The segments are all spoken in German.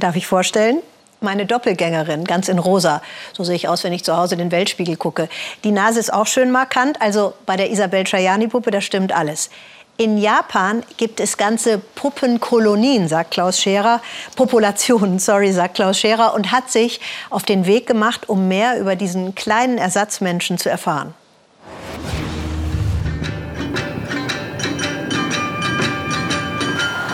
Darf ich vorstellen? Meine Doppelgängerin, ganz in rosa. So sehe ich aus, wenn ich zu Hause den Weltspiegel gucke. Die Nase ist auch schön markant. Also bei der Isabel Trajani-Puppe, da stimmt alles. In Japan gibt es ganze Puppenkolonien, sagt Klaus Scherer, Populationen, sorry, sagt Klaus Scherer, und hat sich auf den Weg gemacht, um mehr über diesen kleinen Ersatzmenschen zu erfahren.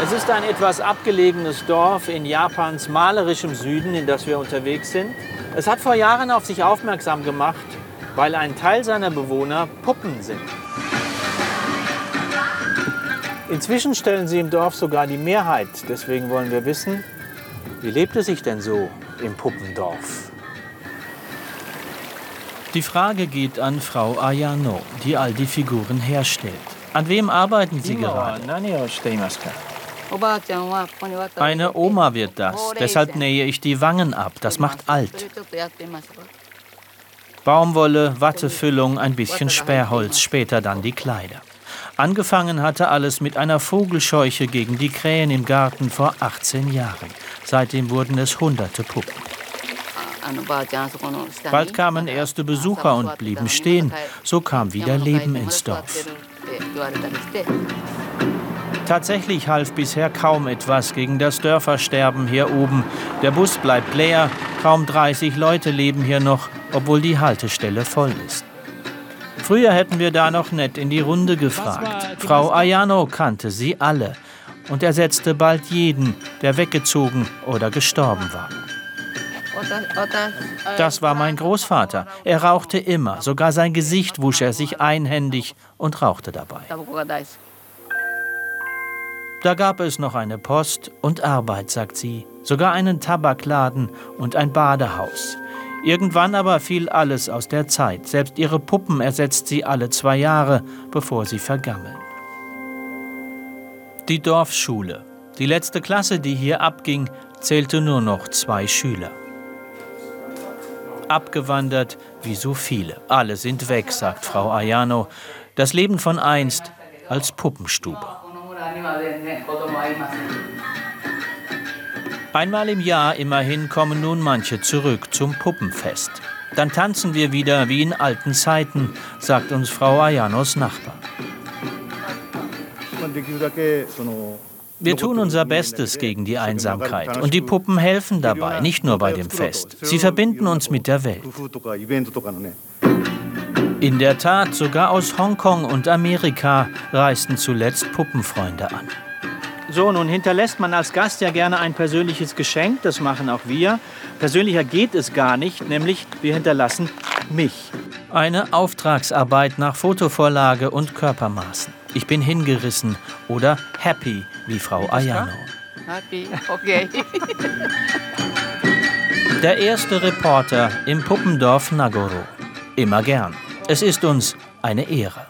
Es ist ein etwas abgelegenes Dorf in Japans malerischem Süden, in das wir unterwegs sind. Es hat vor Jahren auf sich aufmerksam gemacht, weil ein Teil seiner Bewohner Puppen sind. Inzwischen stellen sie im Dorf sogar die Mehrheit. Deswegen wollen wir wissen, wie lebt es sich denn so im Puppendorf? Die Frage geht an Frau Ayano, die all die Figuren herstellt. An wem arbeiten Sie gerade? Eine Oma wird das, deshalb nähe ich die Wangen ab. Das macht alt. Baumwolle, Wattefüllung, ein bisschen Sperrholz, später dann die Kleider. Angefangen hatte alles mit einer Vogelscheuche gegen die Krähen im Garten vor 18 Jahren. Seitdem wurden es hunderte Puppen. Bald kamen erste Besucher und blieben stehen. So kam wieder Leben ins Dorf. Tatsächlich half bisher kaum etwas gegen das Dörfersterben hier oben. Der Bus bleibt leer, kaum 30 Leute leben hier noch, obwohl die Haltestelle voll ist. Früher hätten wir da noch nett in die Runde gefragt. Frau Ayano kannte sie alle und ersetzte bald jeden, der weggezogen oder gestorben war. Das war mein Großvater. Er rauchte immer, sogar sein Gesicht wusch er sich einhändig und rauchte dabei. Da gab es noch eine Post und Arbeit, sagt sie, sogar einen Tabakladen und ein Badehaus. Irgendwann aber fiel alles aus der Zeit. Selbst ihre Puppen ersetzt sie alle zwei Jahre, bevor sie vergammeln. Die Dorfschule. Die letzte Klasse, die hier abging, zählte nur noch zwei Schüler. Abgewandert wie so viele. Alle sind weg, sagt Frau Ayano. Das Leben von einst als Puppenstube. Einmal im Jahr immerhin kommen nun manche zurück zum Puppenfest. Dann tanzen wir wieder wie in alten Zeiten, sagt uns Frau Ayanos Nachbar. Wir tun unser Bestes gegen die Einsamkeit und die Puppen helfen dabei, nicht nur bei dem Fest. Sie verbinden uns mit der Welt. In der Tat, sogar aus Hongkong und Amerika reisten zuletzt Puppenfreunde an. So, nun hinterlässt man als Gast ja gerne ein persönliches Geschenk. Das machen auch wir. Persönlicher geht es gar nicht, nämlich wir hinterlassen mich. Eine Auftragsarbeit nach Fotovorlage und Körpermaßen. Ich bin hingerissen oder happy, wie Frau Ayano. Happy, okay. Der erste Reporter im Puppendorf Nagoro. Immer gern. Es ist uns eine Ehre.